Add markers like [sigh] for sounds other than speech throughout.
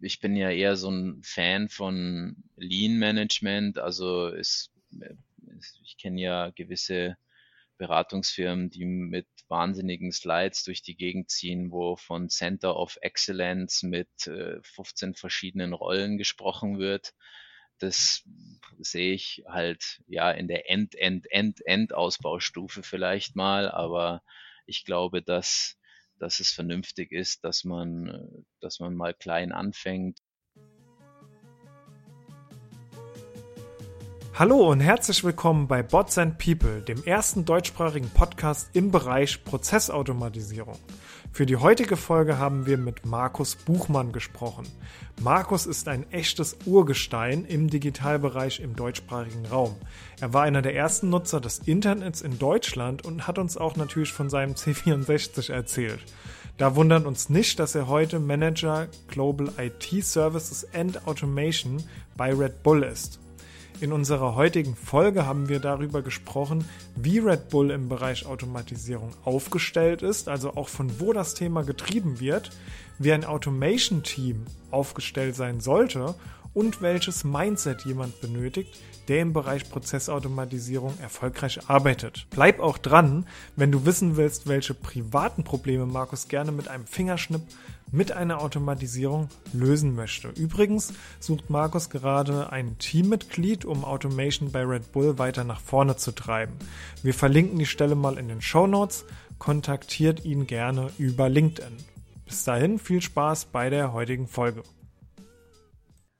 ich bin ja eher so ein Fan von Lean Management. Also es, ich kenne ja gewisse Beratungsfirmen, die mit wahnsinnigen Slides durch die Gegend ziehen, wo von Center of Excellence mit 15 äh, verschiedenen Rollen gesprochen wird. Das sehe ich halt ja in der End, End, End, End-Ausbaustufe vielleicht mal, aber ich glaube, dass, dass es vernünftig ist, dass man, dass man mal klein anfängt Hallo und herzlich willkommen bei Bots and People, dem ersten deutschsprachigen Podcast im Bereich Prozessautomatisierung. Für die heutige Folge haben wir mit Markus Buchmann gesprochen. Markus ist ein echtes Urgestein im Digitalbereich im deutschsprachigen Raum. Er war einer der ersten Nutzer des Internets in Deutschland und hat uns auch natürlich von seinem C64 erzählt. Da wundert uns nicht, dass er heute Manager Global IT Services and Automation bei Red Bull ist. In unserer heutigen Folge haben wir darüber gesprochen, wie Red Bull im Bereich Automatisierung aufgestellt ist, also auch von wo das Thema getrieben wird, wie ein Automation-Team aufgestellt sein sollte und welches Mindset jemand benötigt, der im Bereich Prozessautomatisierung erfolgreich arbeitet. Bleib auch dran, wenn du wissen willst, welche privaten Probleme Markus gerne mit einem Fingerschnipp mit einer Automatisierung lösen möchte. Übrigens sucht Markus gerade ein Teammitglied, um Automation bei Red Bull weiter nach vorne zu treiben. Wir verlinken die Stelle mal in den Show Notes. Kontaktiert ihn gerne über LinkedIn. Bis dahin viel Spaß bei der heutigen Folge.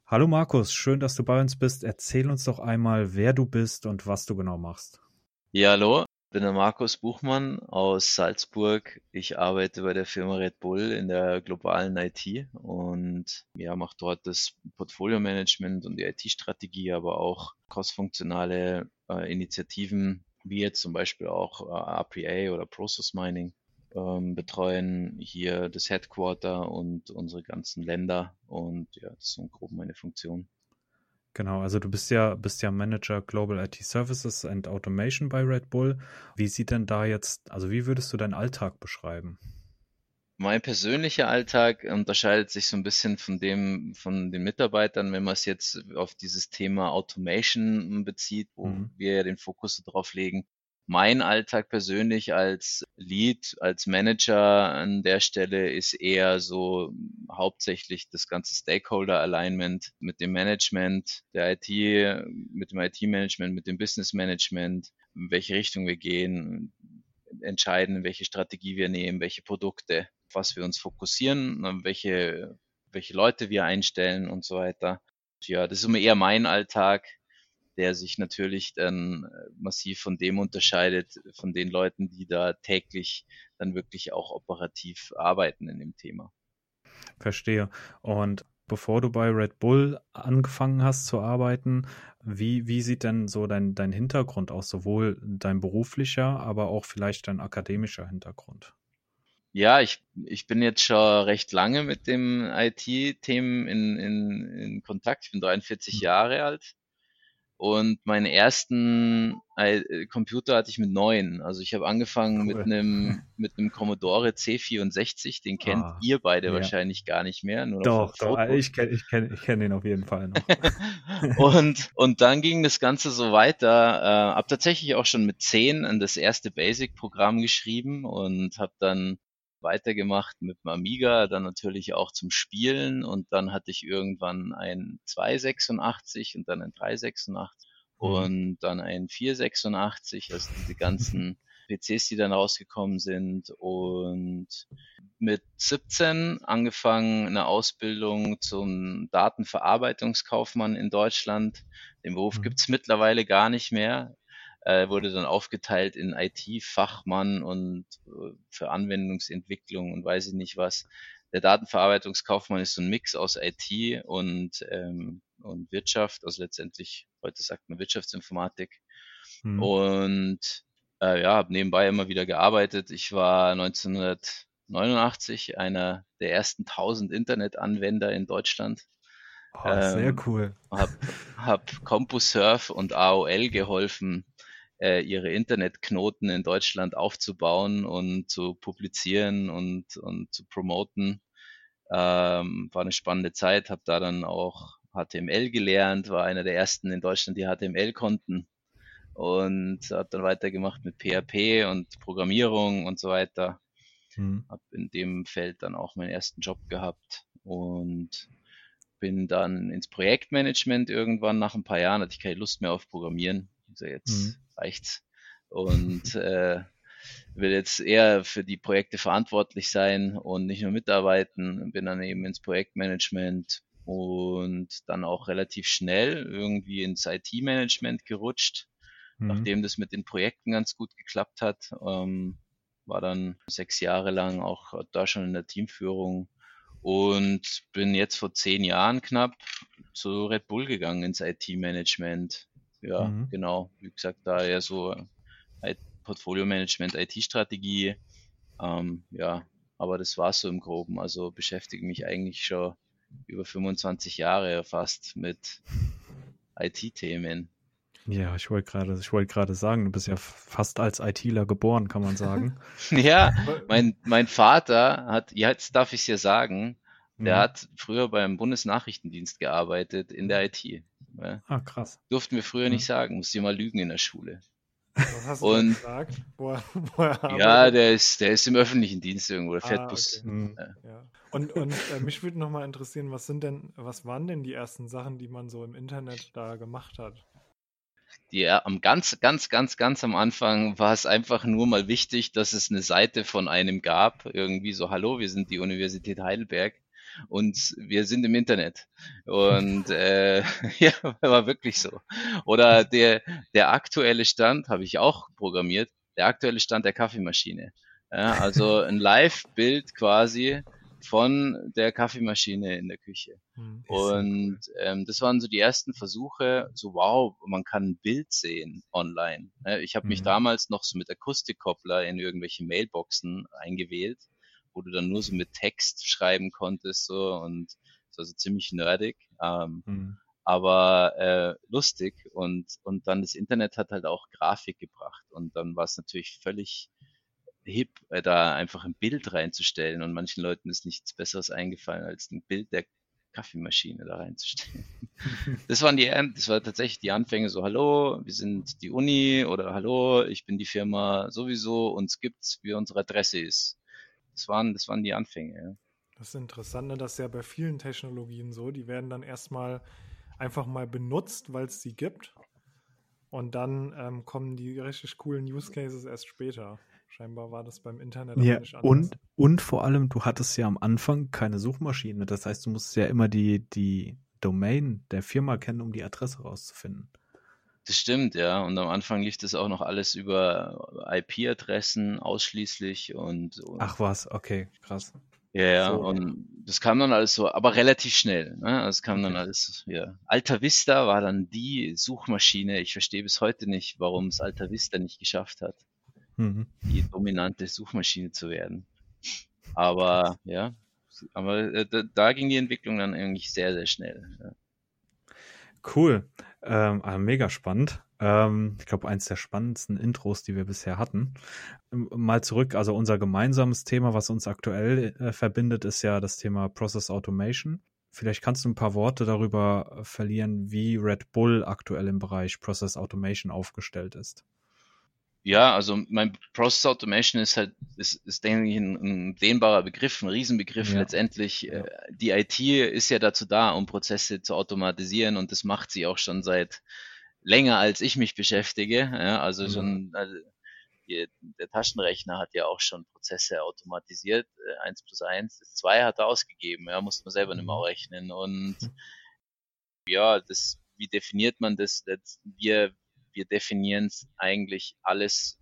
Hallo Markus, schön, dass du bei uns bist. Erzähl uns doch einmal, wer du bist und was du genau machst. Ja, hallo, bin der Markus Buchmann aus Salzburg. Ich arbeite bei der Firma Red Bull in der globalen IT und ja, mache dort das Portfolio-Management und die IT-Strategie, aber auch crossfunktionale äh, Initiativen, wie jetzt zum Beispiel auch äh, RPA oder Process Mining, ähm, betreuen hier das Headquarter und unsere ganzen Länder und ja, das so grob meine Funktion. Genau, also du bist ja, bist ja Manager Global IT Services and Automation bei Red Bull. Wie sieht denn da jetzt, also wie würdest du deinen Alltag beschreiben? Mein persönlicher Alltag unterscheidet sich so ein bisschen von dem von den Mitarbeitern, wenn man es jetzt auf dieses Thema Automation bezieht, wo mhm. wir ja den Fokus darauf legen, mein Alltag persönlich als Lead, als Manager an der Stelle ist eher so hauptsächlich das ganze Stakeholder Alignment mit dem Management der IT, mit dem IT-Management, mit dem Business-Management, in welche Richtung wir gehen, entscheiden, welche Strategie wir nehmen, welche Produkte, was wir uns fokussieren, welche, welche Leute wir einstellen und so weiter. Ja, das ist immer eher mein Alltag der sich natürlich dann äh, massiv von dem unterscheidet, von den Leuten, die da täglich dann wirklich auch operativ arbeiten in dem Thema. Verstehe. Und bevor du bei Red Bull angefangen hast zu arbeiten, wie, wie sieht denn so dein, dein Hintergrund aus, sowohl dein beruflicher, aber auch vielleicht dein akademischer Hintergrund? Ja, ich, ich bin jetzt schon recht lange mit dem IT-Themen in, in, in Kontakt. Ich bin 43 mhm. Jahre alt und meinen ersten äh, Computer hatte ich mit neun. Also ich habe angefangen cool. mit einem mit einem Commodore C64. Den kennt ah, ihr beide ja. wahrscheinlich gar nicht mehr. doch, doch ich kenne ich kenn, ich kenn den auf jeden Fall noch. [laughs] und, und dann ging das Ganze so weiter. Äh, habe tatsächlich auch schon mit zehn das erste Basic-Programm geschrieben und habe dann weitergemacht mit dem Amiga, dann natürlich auch zum Spielen und dann hatte ich irgendwann ein 286 und dann ein 386 mhm. und dann ein 486, also diese ganzen [laughs] PCs, die dann rausgekommen sind und mit 17 angefangen eine Ausbildung zum Datenverarbeitungskaufmann in Deutschland. Den Beruf mhm. gibt's mittlerweile gar nicht mehr äh, wurde dann aufgeteilt in IT-Fachmann und äh, für Anwendungsentwicklung und weiß ich nicht was. Der Datenverarbeitungskaufmann ist so ein Mix aus IT und, ähm, und Wirtschaft, also letztendlich, heute sagt man Wirtschaftsinformatik. Hm. Und äh, ja, habe nebenbei immer wieder gearbeitet. Ich war 1989 einer der ersten 1000 Internetanwender in Deutschland. Oh, sehr ähm, cool. Hab, hab CompuServe und AOL geholfen, äh, ihre Internetknoten in Deutschland aufzubauen und zu publizieren und, und zu promoten. Ähm, war eine spannende Zeit, habe da dann auch HTML gelernt, war einer der ersten in Deutschland, die HTML konnten und habe dann weitergemacht mit PHP und Programmierung und so weiter. Mhm. Habe in dem Feld dann auch meinen ersten Job gehabt und bin dann ins Projektmanagement irgendwann nach ein paar Jahren, hatte ich keine Lust mehr auf Programmieren. Also jetzt mhm. Reicht's. Und [laughs] äh, will jetzt eher für die Projekte verantwortlich sein und nicht nur mitarbeiten. Bin dann eben ins Projektmanagement und dann auch relativ schnell irgendwie ins IT-Management gerutscht, mhm. nachdem das mit den Projekten ganz gut geklappt hat. Ähm, war dann sechs Jahre lang auch da schon in der Teamführung und bin jetzt vor zehn Jahren knapp zu Red Bull gegangen ins IT-Management. Ja, mhm. genau. Wie gesagt, da eher so Portfolio-Management, IT-Strategie. Ähm, ja, aber das war so im Groben. Also beschäftige mich eigentlich schon über 25 Jahre fast mit IT-Themen. Ja, ich wollte gerade, ich wollte gerade sagen, du bist ja fast als ITler geboren, kann man sagen. [laughs] ja, mein, mein Vater hat, jetzt darf ich es ja sagen, der mhm. hat früher beim Bundesnachrichtendienst gearbeitet in der IT. Ja. Ah, krass. Durften wir früher nicht sagen, musste immer lügen in der Schule. Was hast du und, gesagt? Woher, woher ja, der ist, der ist im öffentlichen Dienst irgendwo, der fährt ah, Bus. Okay. Mhm. Ja. Und, und äh, mich würde nochmal interessieren, was sind denn, was waren denn die ersten Sachen, die man so im Internet da gemacht hat? Die am ganz, ganz, ganz, ganz am Anfang war es einfach nur mal wichtig, dass es eine Seite von einem gab, irgendwie so, hallo, wir sind die Universität Heidelberg und wir sind im Internet. Und äh, [laughs] ja, war wirklich so. Oder der, der aktuelle Stand, habe ich auch programmiert, der aktuelle Stand der Kaffeemaschine. Ja, also [laughs] ein Live-Bild quasi von der Kaffeemaschine in der Küche. Hm, und ähm, das waren so die ersten Versuche, so wow, man kann ein Bild sehen online. Ich habe mich mhm. damals noch so mit Akustikkoppler in irgendwelche Mailboxen eingewählt wo du dann nur so mit Text schreiben konntest so und so also ziemlich nerdig. Ähm, mhm. Aber äh, lustig und, und dann das Internet hat halt auch Grafik gebracht und dann war es natürlich völlig hip, äh, da einfach ein Bild reinzustellen und manchen Leuten ist nichts Besseres eingefallen, als ein Bild der Kaffeemaschine da reinzustellen. [laughs] das waren die, das war tatsächlich die Anfänge so, hallo, wir sind die Uni oder hallo, ich bin die Firma sowieso, uns gibt's, wie unsere Adresse ist das waren, das waren die Anfänge. Ja. Das ist interessant, ne? das ist ja bei vielen Technologien so. Die werden dann erstmal einfach mal benutzt, weil es sie gibt. Und dann ähm, kommen die richtig coolen Use Cases erst später. Scheinbar war das beim Internet ja, nicht anders. Und, und vor allem, du hattest ja am Anfang keine Suchmaschine. Das heißt, du musst ja immer die, die Domain der Firma kennen, um die Adresse rauszufinden. Das stimmt, ja. Und am Anfang lief das auch noch alles über IP-Adressen ausschließlich und, und, Ach was, okay, krass. Ja, ja, so. und das kam dann alles so, aber relativ schnell. Ne? Das kam dann alles, ja. Alta Vista war dann die Suchmaschine. Ich verstehe bis heute nicht, warum es Alta Vista nicht geschafft hat, mhm. die dominante Suchmaschine zu werden. Aber ja, aber äh, da, da, ging die Entwicklung dann eigentlich sehr, sehr schnell. Ja. Cool. Ähm, ah, mega spannend. Ähm, ich glaube, eins der spannendsten Intros, die wir bisher hatten. Mal zurück, also unser gemeinsames Thema, was uns aktuell äh, verbindet, ist ja das Thema Process Automation. Vielleicht kannst du ein paar Worte darüber äh, verlieren, wie Red Bull aktuell im Bereich Process Automation aufgestellt ist. Ja, also mein Process Automation ist halt, ist, ist denke ich, ein, ein dehnbarer Begriff, ein Riesenbegriff ja. letztendlich. Ja. Äh, die IT ist ja dazu da, um Prozesse zu automatisieren und das macht sie auch schon seit länger, als ich mich beschäftige. Ja, also mhm. schon, also die, der Taschenrechner hat ja auch schon Prozesse automatisiert. Äh, eins plus eins, zwei hat er ausgegeben, ja, musste man selber nicht mehr mhm. rechnen. Und mhm. ja, das, wie definiert man das? Wir, wir definieren eigentlich alles.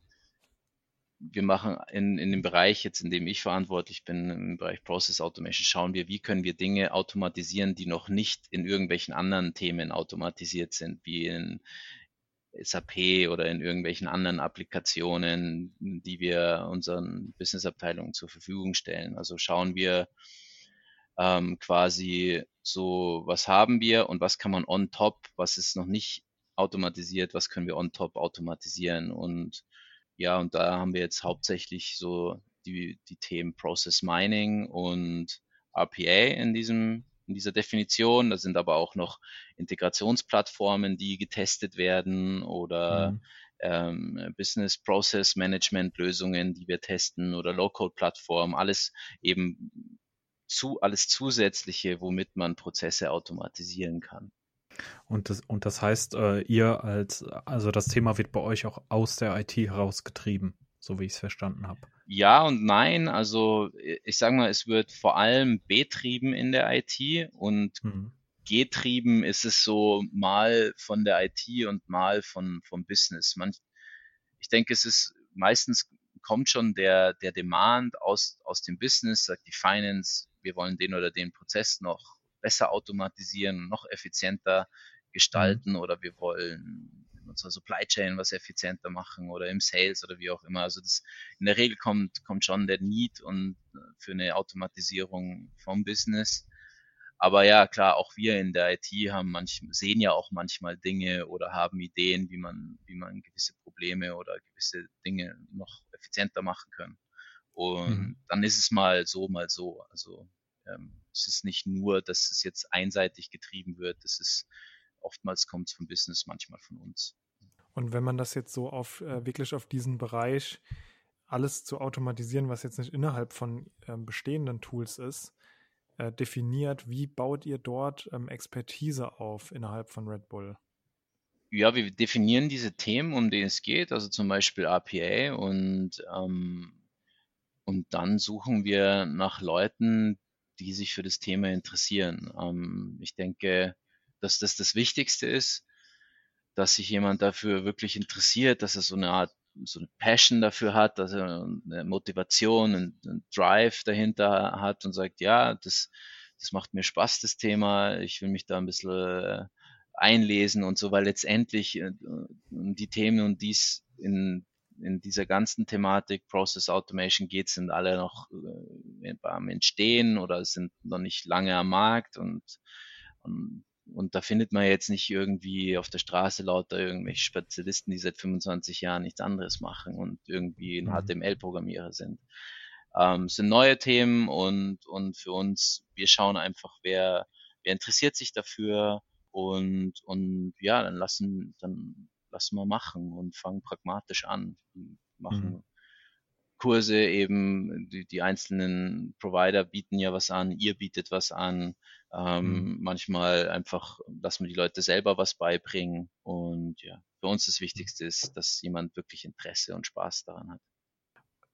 Wir machen in, in dem Bereich jetzt, in dem ich verantwortlich bin, im Bereich Process Automation, schauen wir, wie können wir Dinge automatisieren, die noch nicht in irgendwelchen anderen Themen automatisiert sind, wie in SAP oder in irgendwelchen anderen Applikationen, die wir unseren Businessabteilungen zur Verfügung stellen. Also schauen wir ähm, quasi so, was haben wir und was kann man on top, was ist noch nicht automatisiert, was können wir on top automatisieren und ja, und da haben wir jetzt hauptsächlich so die, die Themen Process Mining und RPA in diesem in dieser Definition. Da sind aber auch noch Integrationsplattformen, die getestet werden oder mhm. ähm, Business Process Management Lösungen, die wir testen oder Low-Code-Plattformen, alles eben zu, alles zusätzliche, womit man Prozesse automatisieren kann. Und das, und das heißt, äh, ihr als, also das Thema wird bei euch auch aus der IT herausgetrieben, so wie ich es verstanden habe. Ja und nein. Also ich sage mal, es wird vor allem betrieben in der IT und mhm. getrieben ist es so mal von der IT und mal von vom Business. Man, ich denke, es ist meistens kommt schon der der Demand aus aus dem Business, sagt die Finance, wir wollen den oder den Prozess noch besser automatisieren, noch effizienter mhm. gestalten mhm. oder wir wollen unserer Supply Chain was effizienter machen oder im Sales oder wie auch immer. Also das in der Regel kommt, kommt schon der Need und äh, für eine Automatisierung vom Business. Aber ja, klar, auch wir in der IT haben manch, sehen ja auch manchmal Dinge oder haben Ideen, wie man, wie man gewisse Probleme oder gewisse Dinge noch effizienter machen kann. Und mhm. dann ist es mal so, mal so. Also ähm, es ist nicht nur, dass es jetzt einseitig getrieben wird. Es ist oftmals kommt es vom Business, manchmal von uns. Und wenn man das jetzt so auf äh, wirklich auf diesen Bereich alles zu automatisieren, was jetzt nicht innerhalb von äh, bestehenden Tools ist, äh, definiert, wie baut ihr dort ähm, Expertise auf innerhalb von Red Bull? Ja, wir definieren diese Themen, um die es geht, also zum Beispiel APA und, ähm, und dann suchen wir nach Leuten, die sich für das Thema interessieren. Ähm, ich denke, dass das das Wichtigste ist, dass sich jemand dafür wirklich interessiert, dass er so eine Art so eine Passion dafür hat, dass er eine Motivation, einen, einen Drive dahinter hat und sagt, ja, das, das macht mir Spaß, das Thema, ich will mich da ein bisschen äh, einlesen und so, weil letztendlich äh, die Themen und dies in, in dieser ganzen Thematik Process Automation geht, sind alle noch äh, am Entstehen oder sind noch nicht lange am Markt und, und und da findet man jetzt nicht irgendwie auf der Straße lauter irgendwelche Spezialisten, die seit 25 Jahren nichts anderes machen und irgendwie ein mhm. HTML-Programmierer sind. Ähm, es sind neue Themen und, und für uns, wir schauen einfach, wer, wer interessiert sich dafür und, und ja, dann lassen, dann lassen wir machen und fangen pragmatisch an. Machen mhm. Kurse eben, die, die einzelnen Provider bieten ja was an, ihr bietet was an. Ähm, mhm. Manchmal einfach, dass man die Leute selber was beibringen. Und ja, für uns das Wichtigste ist, dass jemand wirklich Interesse und Spaß daran hat.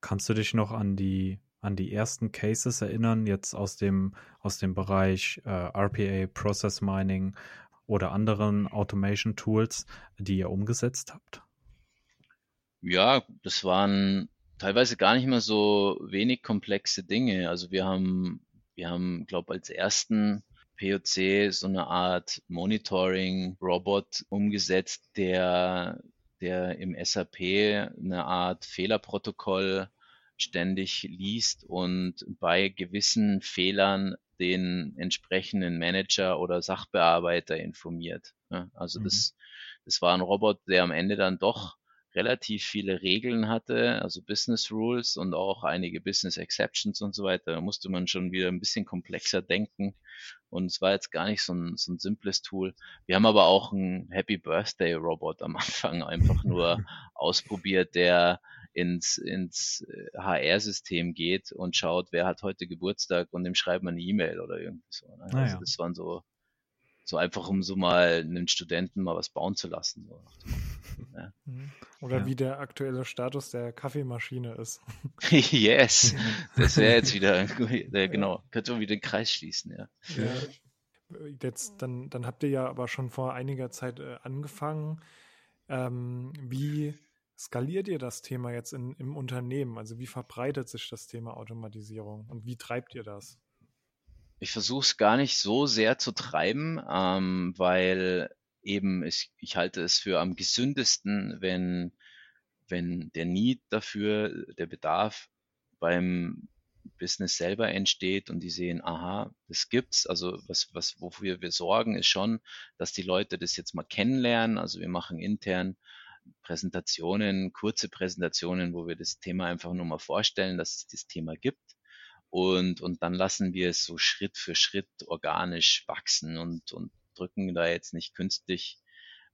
Kannst du dich noch an die an die ersten Cases erinnern, jetzt aus dem, aus dem Bereich äh, RPA, Process Mining oder anderen Automation Tools, die ihr umgesetzt habt? Ja, das waren teilweise gar nicht mehr so wenig komplexe Dinge. Also wir haben, wir haben, glaube als ersten POC so eine Art Monitoring-Robot umgesetzt, der, der im SAP eine Art Fehlerprotokoll ständig liest und bei gewissen Fehlern den entsprechenden Manager oder Sachbearbeiter informiert. Also mhm. das, das war ein Robot, der am Ende dann doch relativ viele Regeln hatte, also Business Rules und auch einige Business Exceptions und so weiter. Da musste man schon wieder ein bisschen komplexer denken. Und es war jetzt gar nicht so ein, so ein simples Tool. Wir haben aber auch einen Happy Birthday Robot am [laughs] Anfang einfach nur [laughs] ausprobiert, der ins, ins HR-System äh, geht und schaut, wer hat heute Geburtstag und dem schreibt man eine E-Mail oder irgendwie so. Ne? Ah, also das waren so, so einfach, um so mal einen Studenten mal was bauen zu lassen. So. Ja. [laughs] Mhm. Oder ja. wie der aktuelle Status der Kaffeemaschine ist. [laughs] [laughs] yes, das wäre jetzt wieder, äh, genau, könnte man wieder den Kreis schließen, ja. ja. Jetzt, dann, dann habt ihr ja aber schon vor einiger Zeit äh, angefangen. Ähm, wie skaliert ihr das Thema jetzt in, im Unternehmen? Also wie verbreitet sich das Thema Automatisierung und wie treibt ihr das? Ich versuche es gar nicht so sehr zu treiben, ähm, weil eben, ich, ich halte es für am gesündesten, wenn, wenn der Need dafür, der Bedarf beim Business selber entsteht und die sehen, aha, das gibt's. Also was, was, wofür wir sorgen, ist schon, dass die Leute das jetzt mal kennenlernen. Also wir machen intern Präsentationen, kurze Präsentationen, wo wir das Thema einfach nur mal vorstellen, dass es das Thema gibt und, und dann lassen wir es so Schritt für Schritt organisch wachsen und, und drücken da jetzt nicht künstlich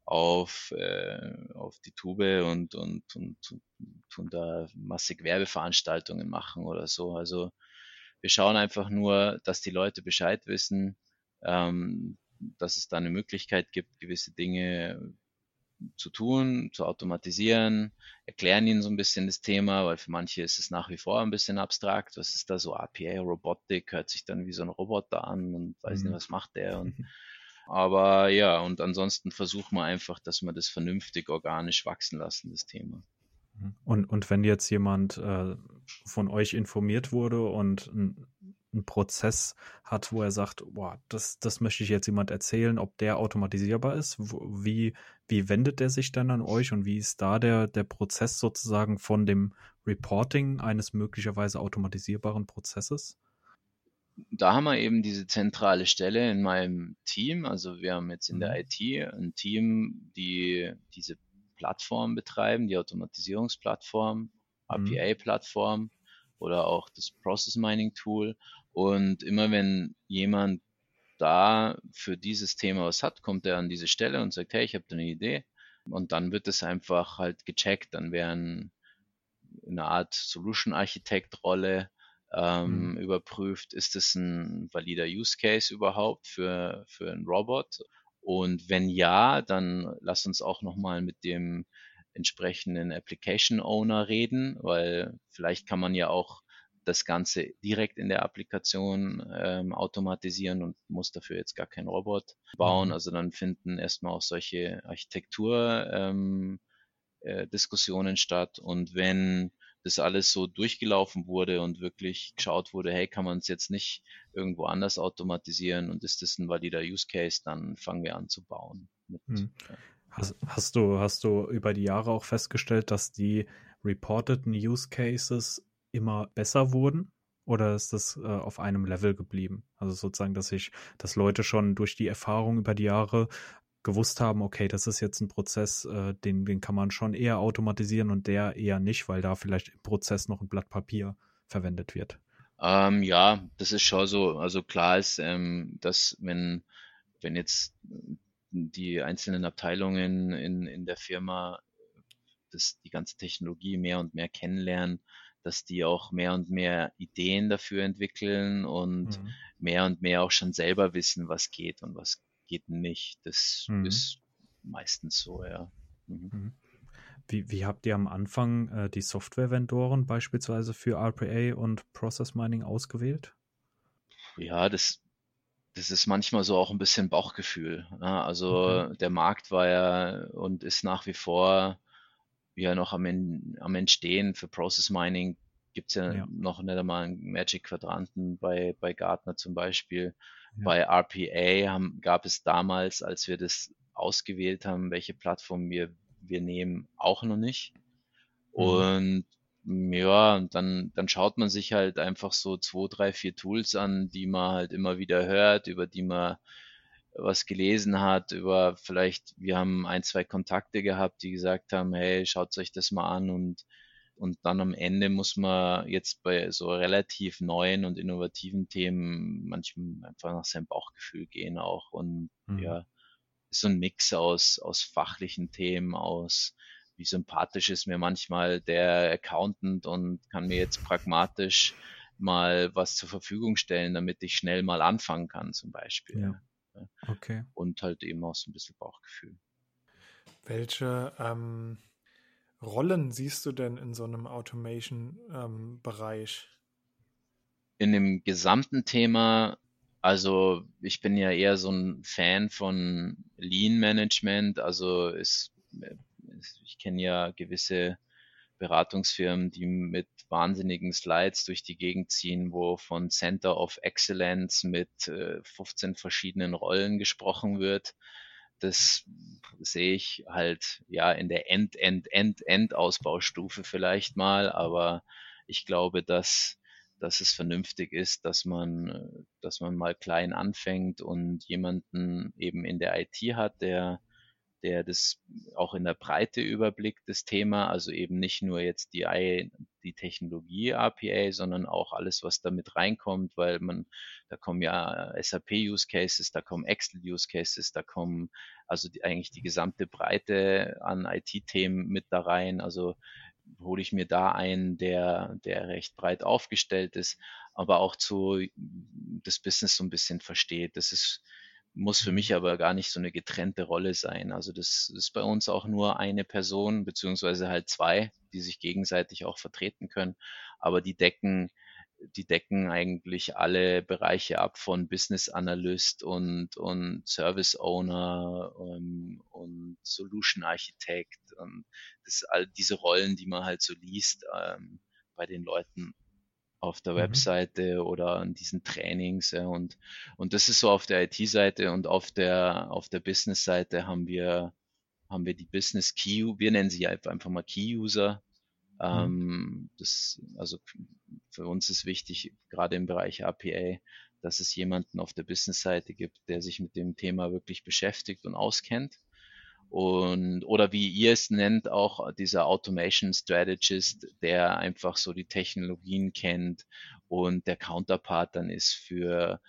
auf, äh, auf die Tube und, und, und, tun da massig Werbeveranstaltungen machen oder so. Also wir schauen einfach nur, dass die Leute Bescheid wissen, ähm, dass es da eine Möglichkeit gibt, gewisse Dinge zu tun, zu automatisieren, erklären ihnen so ein bisschen das Thema, weil für manche ist es nach wie vor ein bisschen abstrakt. Was ist da so APA, Robotik, hört sich dann wie so ein Roboter an und weiß mhm. nicht, was macht der. Und, [laughs] aber ja, und ansonsten versuchen wir einfach, dass wir das vernünftig organisch wachsen lassen, das Thema. Und, und wenn jetzt jemand äh, von euch informiert wurde und ein, ein, Prozess hat, wo er sagt, boah, das, das möchte ich jetzt jemand erzählen, ob der automatisierbar ist, wie, wie wendet er sich dann an euch und wie ist da der, der Prozess sozusagen von dem Reporting eines möglicherweise automatisierbaren Prozesses? Da haben wir eben diese zentrale Stelle in meinem Team. Also wir haben jetzt in der mhm. IT ein Team, die diese Plattform betreiben, die Automatisierungsplattform, RPA-Plattform mhm. oder auch das Process Mining Tool. Und immer wenn jemand da für dieses Thema was hat, kommt er an diese Stelle und sagt, hey, ich habe da eine Idee. Und dann wird es einfach halt gecheckt. Dann werden eine Art Solution Architect Rolle ähm, mhm. überprüft, ist es ein valider Use Case überhaupt für, für einen Robot und wenn ja, dann lass uns auch nochmal mit dem entsprechenden Application Owner reden, weil vielleicht kann man ja auch das Ganze direkt in der Applikation ähm, automatisieren und muss dafür jetzt gar keinen Robot bauen. Mhm. Also dann finden erstmal auch solche Architektur ähm, äh, statt. Und wenn das alles so durchgelaufen wurde und wirklich geschaut wurde, hey, kann man es jetzt nicht irgendwo anders automatisieren und ist das ein valider Use Case, dann fangen wir an zu bauen. Mit, hm. hast, hast, du, hast du über die Jahre auch festgestellt, dass die reporteten Use Cases immer besser wurden? Oder ist das äh, auf einem Level geblieben? Also sozusagen, dass sich, dass Leute schon durch die Erfahrung über die Jahre gewusst haben, okay, das ist jetzt ein Prozess, äh, den, den kann man schon eher automatisieren und der eher nicht, weil da vielleicht im Prozess noch ein Blatt Papier verwendet wird. Ähm, ja, das ist schon so. Also klar ist, ähm, dass wenn, wenn jetzt die einzelnen Abteilungen in, in der Firma das, die ganze Technologie mehr und mehr kennenlernen, dass die auch mehr und mehr Ideen dafür entwickeln und mhm. mehr und mehr auch schon selber wissen, was geht und was geht nicht. Das mhm. ist meistens so, ja. Mhm. mhm. Wie, wie, habt ihr am Anfang äh, die Software-Vendoren beispielsweise für RPA und Process Mining ausgewählt? Ja, das, das ist manchmal so auch ein bisschen Bauchgefühl. Ne? Also der Markt war ja und ist nach wie vor ja noch am, am Entstehen. Für Process Mining gibt es ja, ja, noch nicht einmal einen Magic Quadranten bei, bei Gartner zum Beispiel. Ja. Bei RPA haben, gab es damals, als wir das ausgewählt haben, welche Plattform wir, wir nehmen, auch noch nicht. Mhm. Und ja, und dann, dann schaut man sich halt einfach so zwei, drei, vier Tools an, die man halt immer wieder hört, über die man was gelesen hat, über vielleicht, wir haben ein, zwei Kontakte gehabt, die gesagt haben, hey, schaut euch das mal an und und dann am Ende muss man jetzt bei so relativ neuen und innovativen Themen manchmal einfach nach seinem Bauchgefühl gehen auch. Und mhm. ja, ist so ein Mix aus, aus fachlichen Themen, aus wie sympathisch ist mir manchmal der Accountant und kann mir jetzt pragmatisch mal was zur Verfügung stellen, damit ich schnell mal anfangen kann, zum Beispiel. Ja. Okay. Und halt eben auch so ein bisschen Bauchgefühl. Welche ähm, Rollen siehst du denn in so einem Automation-Bereich? Ähm, in dem gesamten Thema, also ich bin ja eher so ein Fan von Lean Management, also ist, ich kenne ja gewisse Beratungsfirmen, die mit wahnsinnigen Slides durch die Gegend ziehen, wo von Center of Excellence mit 15 äh, verschiedenen Rollen gesprochen wird. Das sehe ich halt ja in der End, End, End, End-Ausbaustufe vielleicht mal, aber ich glaube, dass, dass es vernünftig ist, dass man, dass man mal klein anfängt und jemanden eben in der IT hat, der, der das auch in der Breite überblickt, das Thema, also eben nicht nur jetzt die, die Technologie APA, sondern auch alles, was damit reinkommt, weil man, da kommen ja SAP Use Cases, da kommen Excel Use Cases, da kommen also die, eigentlich die gesamte Breite an IT-Themen mit da rein, also hole ich mir da einen, der, der recht breit aufgestellt ist, aber auch zu das Business so ein bisschen versteht. Das ist muss für mich aber gar nicht so eine getrennte Rolle sein. Also das ist bei uns auch nur eine Person, beziehungsweise halt zwei, die sich gegenseitig auch vertreten können. Aber die decken, die decken eigentlich alle Bereiche ab von Business Analyst und, und Service Owner und, ähm, und Solution Architect und das, all diese Rollen, die man halt so liest ähm, bei den Leuten auf der mhm. Webseite oder an diesen Trainings. Ja, und, und das ist so auf der IT-Seite und auf der, auf der Business-Seite haben wir, haben wir die Business Key, wir nennen sie einfach mal Key-User. Mhm. Ähm, das, also für uns ist wichtig, gerade im Bereich APA, dass es jemanden auf der Business-Seite gibt, der sich mit dem Thema wirklich beschäftigt und auskennt und oder wie ihr es nennt, auch dieser Automation Strategist, der einfach so die Technologien kennt und der Counterpart dann ist für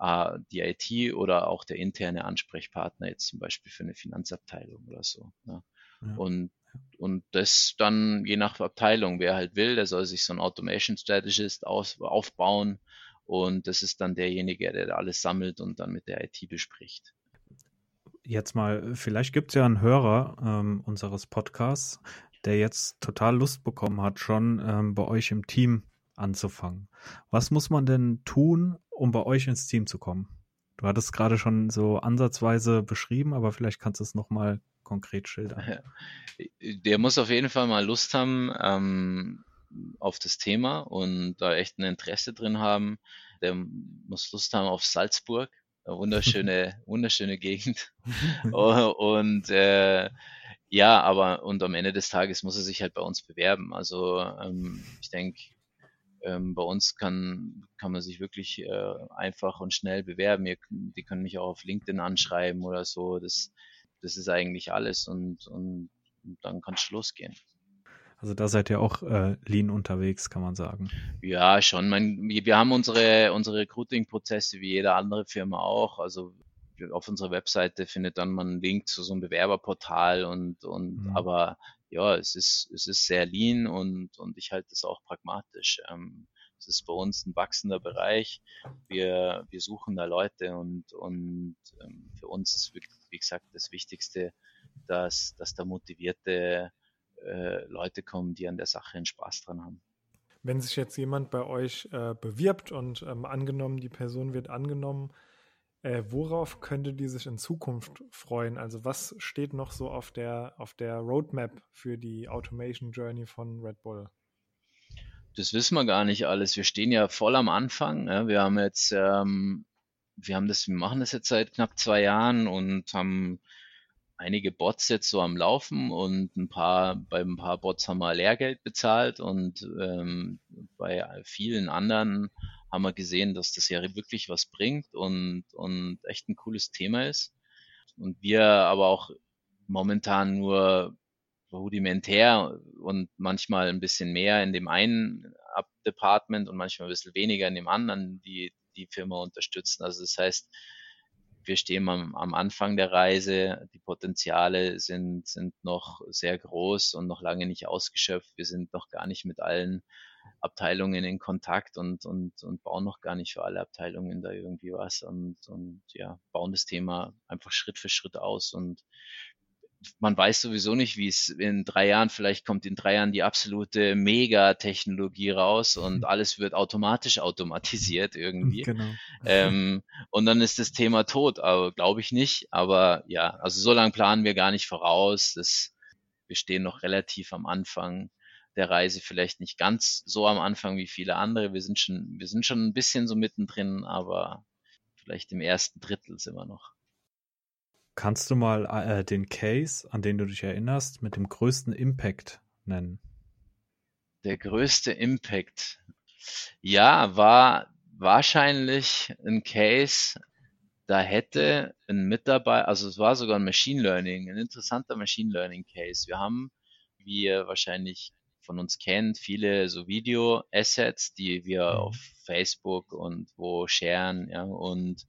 äh, die IT oder auch der interne Ansprechpartner jetzt zum Beispiel für eine Finanzabteilung oder so. Ja. Ja. Und und das dann je nach Abteilung, wer halt will, der soll sich so ein Automation Strategist aus, aufbauen und das ist dann derjenige, der alles sammelt und dann mit der IT bespricht jetzt mal, vielleicht gibt es ja einen Hörer ähm, unseres Podcasts, der jetzt total Lust bekommen hat, schon ähm, bei euch im Team anzufangen. Was muss man denn tun, um bei euch ins Team zu kommen? Du hattest gerade schon so ansatzweise beschrieben, aber vielleicht kannst du es nochmal konkret schildern. [laughs] Der muss auf jeden Fall mal Lust haben ähm, auf das Thema und da echt ein Interesse drin haben. Der muss Lust haben auf Salzburg wunderschöne, [laughs] wunderschöne Gegend. [laughs] und äh, ja, aber und am Ende des Tages muss er sich halt bei uns bewerben. Also ähm, ich denke, ähm, bei uns kann, kann man sich wirklich äh, einfach und schnell bewerben. Ihr, die können mich auch auf LinkedIn anschreiben oder so. Das, das ist eigentlich alles und, und, und dann kann es losgehen. Also da seid ihr auch äh, lean unterwegs, kann man sagen. Ja, schon. Mein, wir haben unsere, unsere Recruiting-Prozesse wie jede andere Firma auch. Also auf unserer Webseite findet dann man einen Link zu so einem Bewerberportal und, und mhm. aber ja, es ist, es ist sehr lean und, und ich halte es auch pragmatisch. Ähm, es ist bei uns ein wachsender Bereich. Wir, wir suchen da Leute und, und ähm, für uns ist, wie gesagt, das Wichtigste, dass, dass da motivierte äh, Leute kommen, die an der Sache einen Spaß dran haben. Wenn sich jetzt jemand bei euch äh, bewirbt und ähm, angenommen, die Person wird angenommen, äh, worauf könnte die sich in Zukunft freuen? Also was steht noch so auf der, auf der Roadmap für die Automation Journey von Red Bull? Das wissen wir gar nicht alles. Wir stehen ja voll am Anfang. Ja. Wir haben jetzt, ähm, wir haben das, wir machen das jetzt seit knapp zwei Jahren und haben einige Bots jetzt so am Laufen und ein paar, bei ein paar Bots haben wir Lehrgeld bezahlt und ähm, bei vielen anderen haben wir gesehen, dass das ja wirklich was bringt und, und echt ein cooles Thema ist. Und wir aber auch momentan nur rudimentär und manchmal ein bisschen mehr in dem einen Department und manchmal ein bisschen weniger in dem anderen die, die Firma unterstützen. Also das heißt, wir stehen am, am Anfang der Reise. Die Potenziale sind, sind noch sehr groß und noch lange nicht ausgeschöpft. Wir sind noch gar nicht mit allen Abteilungen in Kontakt und, und, und bauen noch gar nicht für alle Abteilungen da irgendwie was und, und ja, bauen das Thema einfach Schritt für Schritt aus und man weiß sowieso nicht, wie es in drei Jahren, vielleicht kommt in drei Jahren die absolute Megatechnologie raus und mhm. alles wird automatisch automatisiert irgendwie. Genau. Ähm, [laughs] und dann ist das Thema tot, aber glaube ich nicht. Aber ja, also so lange planen wir gar nicht voraus. Das, wir stehen noch relativ am Anfang der Reise, vielleicht nicht ganz so am Anfang wie viele andere. Wir sind schon, wir sind schon ein bisschen so mittendrin, aber vielleicht im ersten Drittel sind wir noch. Kannst du mal äh, den Case, an den du dich erinnerst, mit dem größten Impact nennen? Der größte Impact. Ja, war wahrscheinlich ein Case, da hätte ein Mitarbeiter, also es war sogar ein Machine Learning, ein interessanter Machine Learning Case. Wir haben, wie ihr wahrscheinlich von uns kennt, viele so Video-Assets, die wir mhm. auf Facebook und wo sharen, ja, und,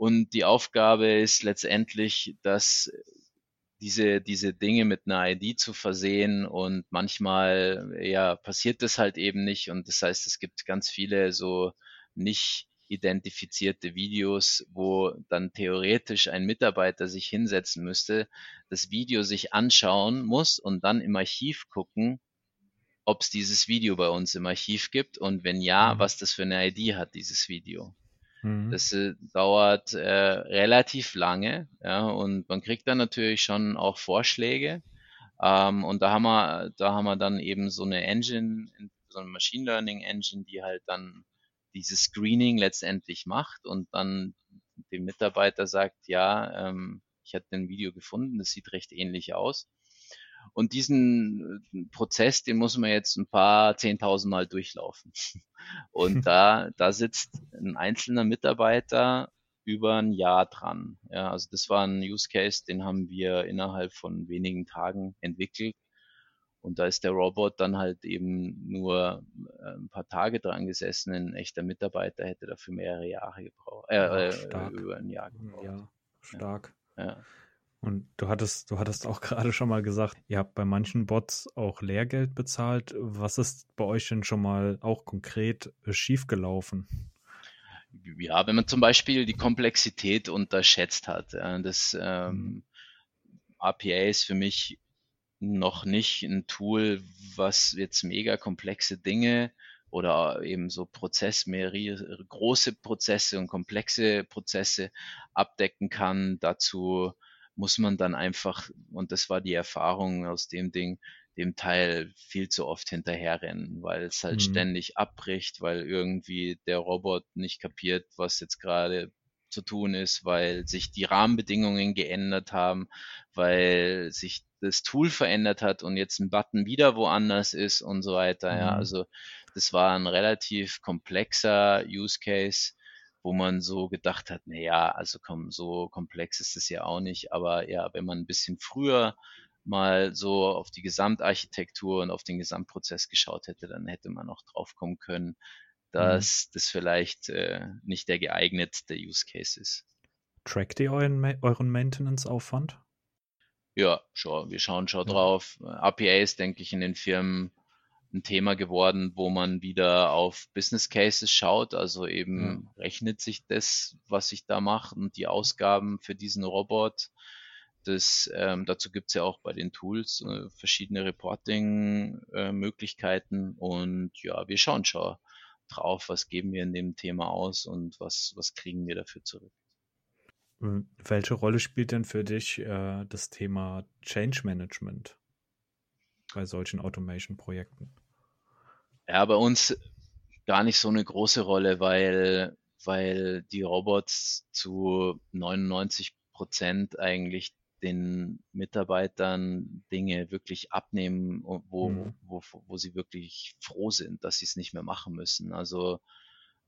und die Aufgabe ist letztendlich, dass diese, diese Dinge mit einer ID zu versehen und manchmal, ja, passiert das halt eben nicht und das heißt, es gibt ganz viele so nicht identifizierte Videos, wo dann theoretisch ein Mitarbeiter sich hinsetzen müsste, das Video sich anschauen muss und dann im Archiv gucken, ob es dieses Video bei uns im Archiv gibt und wenn ja, mhm. was das für eine ID hat, dieses Video. Mhm. Das äh, dauert äh, relativ lange, ja, und man kriegt dann natürlich schon auch Vorschläge. Ähm, und da haben wir, da haben wir dann eben so eine Engine, so eine Machine Learning Engine, die halt dann dieses Screening letztendlich macht und dann dem Mitarbeiter sagt, ja, ähm, ich hatte ein Video gefunden, das sieht recht ähnlich aus. Und diesen äh, Prozess, den muss man jetzt ein paar zehntausend Mal durchlaufen. [laughs] Und [laughs] da, da sitzt ein einzelner Mitarbeiter über ein Jahr dran. Ja, also das war ein Use Case, den haben wir innerhalb von wenigen Tagen entwickelt. Und da ist der Robot dann halt eben nur äh, ein paar Tage dran gesessen. Ein echter Mitarbeiter hätte dafür mehrere Jahre gebraucht. Äh, ja, äh, über ein Jahr gebraucht. Ja, stark. Ja. Und du hattest, du hattest auch [laughs] gerade schon mal gesagt, ihr habt bei manchen Bots auch Lehrgeld bezahlt. Was ist bei euch denn schon mal auch konkret äh, schiefgelaufen? Ja, wenn man zum Beispiel die Komplexität unterschätzt hat. Das ähm, mhm. Ist für mich noch nicht ein Tool, was jetzt mega komplexe Dinge oder eben so Prozess, mehrere große Prozesse und komplexe Prozesse abdecken kann. Dazu muss man dann einfach, und das war die Erfahrung aus dem Ding, dem Teil viel zu oft hinterherrennen, weil es halt mhm. ständig abbricht, weil irgendwie der Robot nicht kapiert, was jetzt gerade zu tun ist, weil sich die Rahmenbedingungen geändert haben, weil sich das Tool verändert hat und jetzt ein Button wieder woanders ist und so weiter. Mhm. Ja, also das war ein relativ komplexer Use Case, wo man so gedacht hat, na ja, also komm, so komplex ist es ja auch nicht, aber ja, wenn man ein bisschen früher mal so auf die Gesamtarchitektur und auf den Gesamtprozess geschaut hätte, dann hätte man auch drauf kommen können, mhm. dass mhm. das vielleicht äh, nicht der geeignetste Use Case ist. Trackt ihr euren, euren Maintenance-Aufwand? Ja, schon. Wir schauen schon ja. drauf. APA ist, denke ich, in den Firmen ein Thema geworden, wo man wieder auf Business Cases schaut. Also eben ja. rechnet sich das, was ich da mache und die Ausgaben für diesen Robot. Das, ähm, dazu gibt's ja auch bei den Tools äh, verschiedene Reporting-Möglichkeiten. Äh, und ja, wir schauen schon drauf, was geben wir in dem Thema aus und was, was kriegen wir dafür zurück. Welche Rolle spielt denn für dich äh, das Thema Change Management bei solchen Automation-Projekten? Ja, bei uns gar nicht so eine große Rolle, weil, weil die Robots zu 99 Prozent eigentlich den Mitarbeitern Dinge wirklich abnehmen, wo, mhm. wo, wo sie wirklich froh sind, dass sie es nicht mehr machen müssen. Also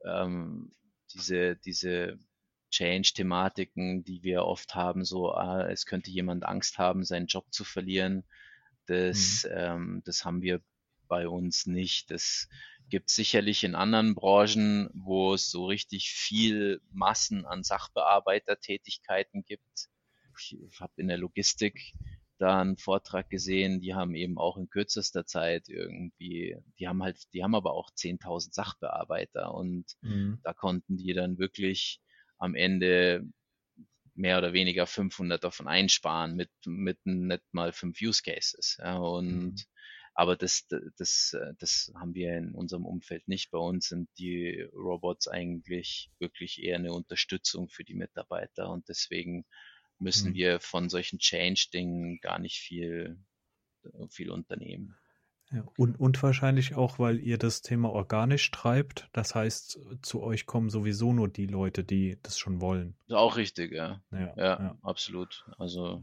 ähm, diese, diese Change-Thematiken, die wir oft haben, so ah, es könnte jemand Angst haben, seinen Job zu verlieren, das, mhm. ähm, das haben wir bei uns nicht. Das gibt sicherlich in anderen Branchen, wo es so richtig viel Massen an Sachbearbeitertätigkeiten gibt. Ich habe in der Logistik da einen Vortrag gesehen, die haben eben auch in kürzester Zeit irgendwie, die haben halt, die haben aber auch 10.000 Sachbearbeiter und mhm. da konnten die dann wirklich am Ende mehr oder weniger 500 davon einsparen mit, mit nicht mal fünf Use Cases. Ja, und mhm. Aber das, das, das haben wir in unserem Umfeld nicht. Bei uns sind die Robots eigentlich wirklich eher eine Unterstützung für die Mitarbeiter und deswegen müssen mhm. wir von solchen Change-Dingen gar nicht viel, viel unternehmen. Ja, und, und wahrscheinlich auch, weil ihr das Thema organisch treibt. Das heißt, zu euch kommen sowieso nur die Leute, die das schon wollen. Auch richtig, ja. Ja, ja, ja. absolut. Also.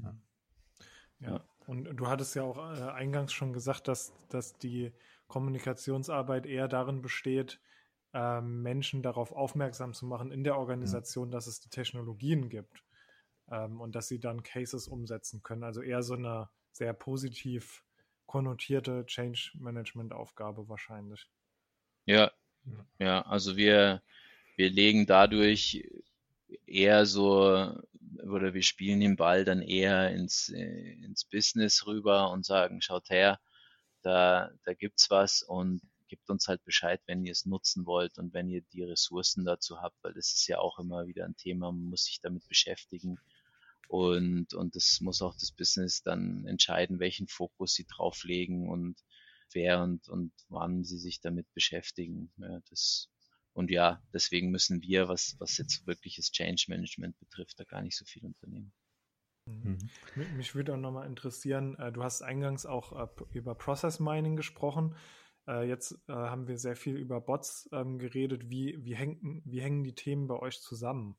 Ja. Und du hattest ja auch äh, eingangs schon gesagt, dass, dass die Kommunikationsarbeit eher darin besteht, äh, Menschen darauf aufmerksam zu machen in der Organisation, ja. dass es die Technologien gibt ähm, und dass sie dann Cases umsetzen können. Also eher so eine sehr positiv konnotierte Change Management Aufgabe wahrscheinlich. Ja, ja, also wir, wir legen dadurch eher so oder wir spielen den Ball dann eher ins, äh, ins Business rüber und sagen, schaut her, da, da gibt's was und gebt uns halt Bescheid, wenn ihr es nutzen wollt und wenn ihr die Ressourcen dazu habt, weil das ist ja auch immer wieder ein Thema, man muss sich damit beschäftigen. Und, und das muss auch das Business dann entscheiden, welchen Fokus sie drauflegen und wer und, und wann sie sich damit beschäftigen. Ja, das, und ja, deswegen müssen wir, was, was jetzt wirkliches Change Management betrifft, da gar nicht so viel unternehmen. Mhm. Mich würde auch nochmal interessieren, äh, du hast eingangs auch äh, über Process Mining gesprochen. Äh, jetzt haben wir sehr viel über Bots ähm, geredet. Wie, wie, hängen, wie hängen die Themen bei euch zusammen?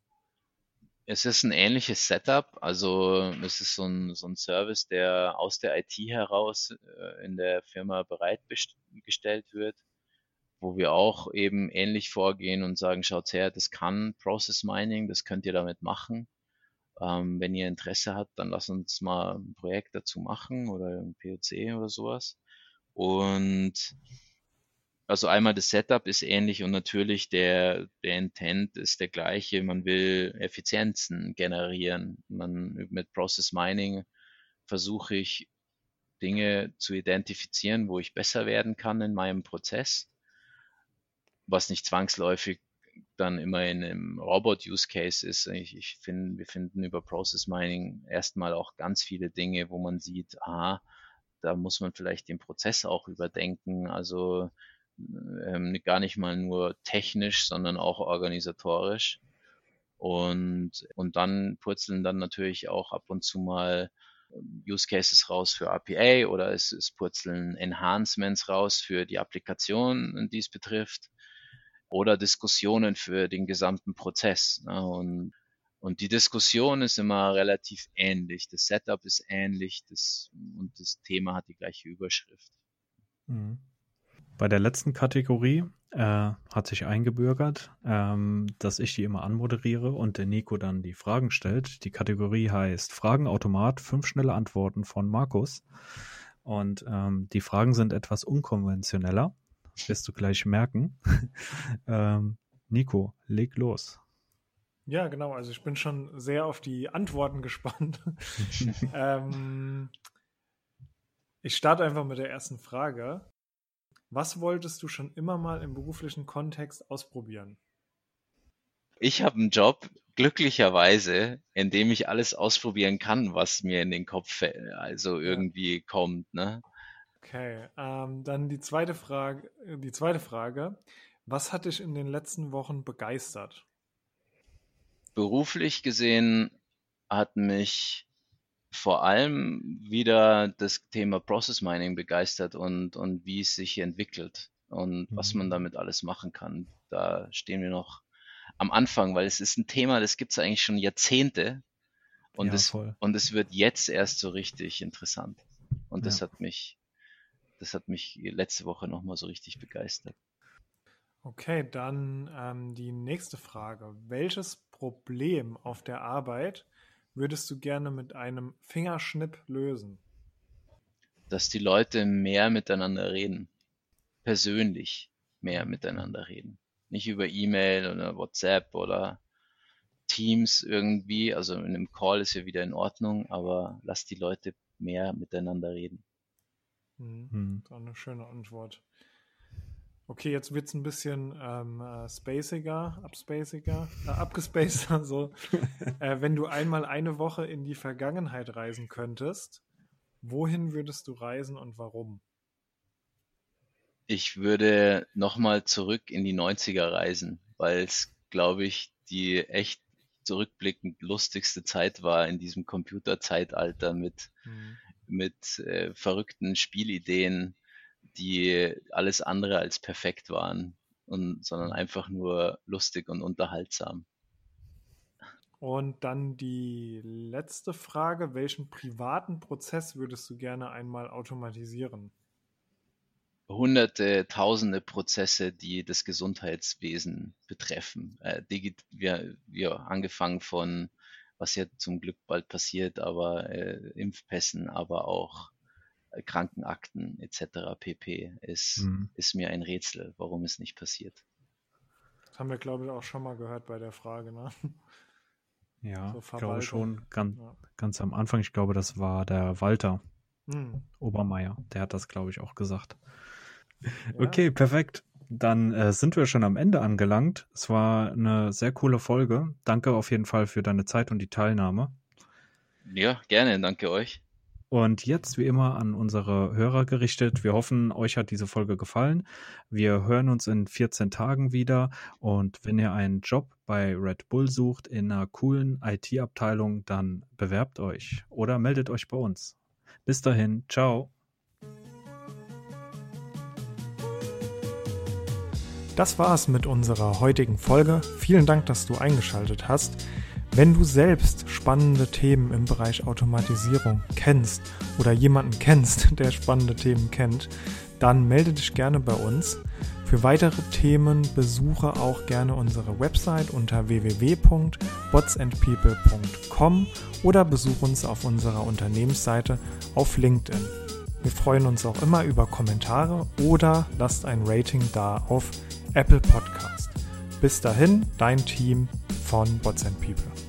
Es ist ein ähnliches Setup. Also es ist so ein, so ein Service, der aus der IT heraus in der Firma bereitgestellt wird, wo wir auch eben ähnlich vorgehen und sagen, schaut her, das kann Process Mining, das könnt ihr damit machen. Ähm, wenn ihr Interesse habt, dann lasst uns mal ein Projekt dazu machen oder ein POC oder sowas. Und also einmal das Setup ist ähnlich und natürlich der, der Intent ist der gleiche. Man will Effizienzen generieren. Man, mit Process Mining versuche ich Dinge zu identifizieren, wo ich besser werden kann in meinem Prozess, was nicht zwangsläufig dann immer in einem Robot-Use-Case ist. Ich, ich finde, wir finden über Process Mining erstmal auch ganz viele Dinge, wo man sieht, aha, da muss man vielleicht den Prozess auch überdenken. Also ähm, gar nicht mal nur technisch, sondern auch organisatorisch. Und, und dann purzeln dann natürlich auch ab und zu mal ähm, Use Cases raus für RPA oder es, es purzeln Enhancements raus für die Applikation, die es betrifft oder Diskussionen für den gesamten Prozess. Ne? Und, und die Diskussion ist immer relativ ähnlich. Das Setup ist ähnlich das, und das Thema hat die gleiche Überschrift. Mhm. Bei der letzten Kategorie äh, hat sich eingebürgert, ähm, dass ich die immer anmoderiere und der Nico dann die Fragen stellt. Die Kategorie heißt Fragenautomat, fünf schnelle Antworten von Markus. Und ähm, die Fragen sind etwas unkonventioneller wirst du gleich merken. [laughs] ähm, Nico, leg los. Ja, genau. Also ich bin schon sehr auf die Antworten gespannt. [laughs] [laughs] ähm, ich starte einfach mit der ersten Frage. Was wolltest du schon immer mal im beruflichen Kontext ausprobieren? Ich habe einen Job, glücklicherweise, in dem ich alles ausprobieren kann, was mir in den Kopf also irgendwie ja. kommt. Ne? Okay, ähm, dann die zweite Frage. Die zweite Frage: Was hat dich in den letzten Wochen begeistert? Beruflich gesehen hat mich vor allem wieder das Thema Process Mining begeistert und, und wie es sich entwickelt und mhm. was man mhm. damit alles machen kann. Da stehen wir noch am Anfang, weil es ist ein Thema, das gibt es eigentlich schon Jahrzehnte und, ja, es, und es wird jetzt erst so richtig interessant. Und das hat mich das hat mich letzte Woche nochmal so richtig begeistert. Okay, dann ähm, die nächste Frage. Welches Problem auf der Arbeit würdest du gerne mit einem Fingerschnipp lösen? Dass die Leute mehr miteinander reden. Persönlich mehr miteinander reden. Nicht über E-Mail oder WhatsApp oder Teams irgendwie. Also in einem Call ist ja wieder in Ordnung, aber lass die Leute mehr miteinander reden. Mhm. Hm. Eine schöne Antwort. Okay, jetzt wird es ein bisschen ähm, äh, spaciger, abspaciger, äh, abgespaceter. [laughs] So. [laughs] äh, wenn du einmal eine Woche in die Vergangenheit reisen könntest, wohin würdest du reisen und warum? Ich würde nochmal zurück in die 90er reisen, weil es, glaube ich, die echt zurückblickend lustigste Zeit war in diesem Computerzeitalter mit mhm mit äh, verrückten Spielideen, die alles andere als perfekt waren, und, sondern einfach nur lustig und unterhaltsam. Und dann die letzte Frage, welchen privaten Prozess würdest du gerne einmal automatisieren? hunderte, tausende Prozesse, die das Gesundheitswesen betreffen. Äh, wir, wir angefangen von, was ja zum Glück bald passiert, aber äh, Impfpässen, aber auch Krankenakten etc. pp. ist, mhm. ist mir ein Rätsel, warum es nicht passiert. Das haben wir, glaube ich, auch schon mal gehört bei der Frage, ne? Ja, so ich glaube schon ganz, ja. ganz am Anfang, ich glaube, das war der Walter mhm. Obermeier, der hat das, glaube ich, auch gesagt. Okay, perfekt. Dann äh, sind wir schon am Ende angelangt. Es war eine sehr coole Folge. Danke auf jeden Fall für deine Zeit und die Teilnahme. Ja, gerne. Danke euch. Und jetzt wie immer an unsere Hörer gerichtet. Wir hoffen, euch hat diese Folge gefallen. Wir hören uns in 14 Tagen wieder. Und wenn ihr einen Job bei Red Bull sucht in einer coolen IT-Abteilung, dann bewerbt euch oder meldet euch bei uns. Bis dahin, ciao. Das war es mit unserer heutigen Folge. Vielen Dank, dass du eingeschaltet hast. Wenn du selbst spannende Themen im Bereich Automatisierung kennst oder jemanden kennst, [laughs] der spannende Themen kennt, dann melde dich gerne bei uns. Für weitere Themen besuche auch gerne unsere Website unter www.botsandpeople.com oder besuche uns auf unserer Unternehmensseite auf LinkedIn. Wir freuen uns auch immer über Kommentare oder lasst ein Rating da auf Apple Podcast. Bis dahin, dein Team von Bots and People.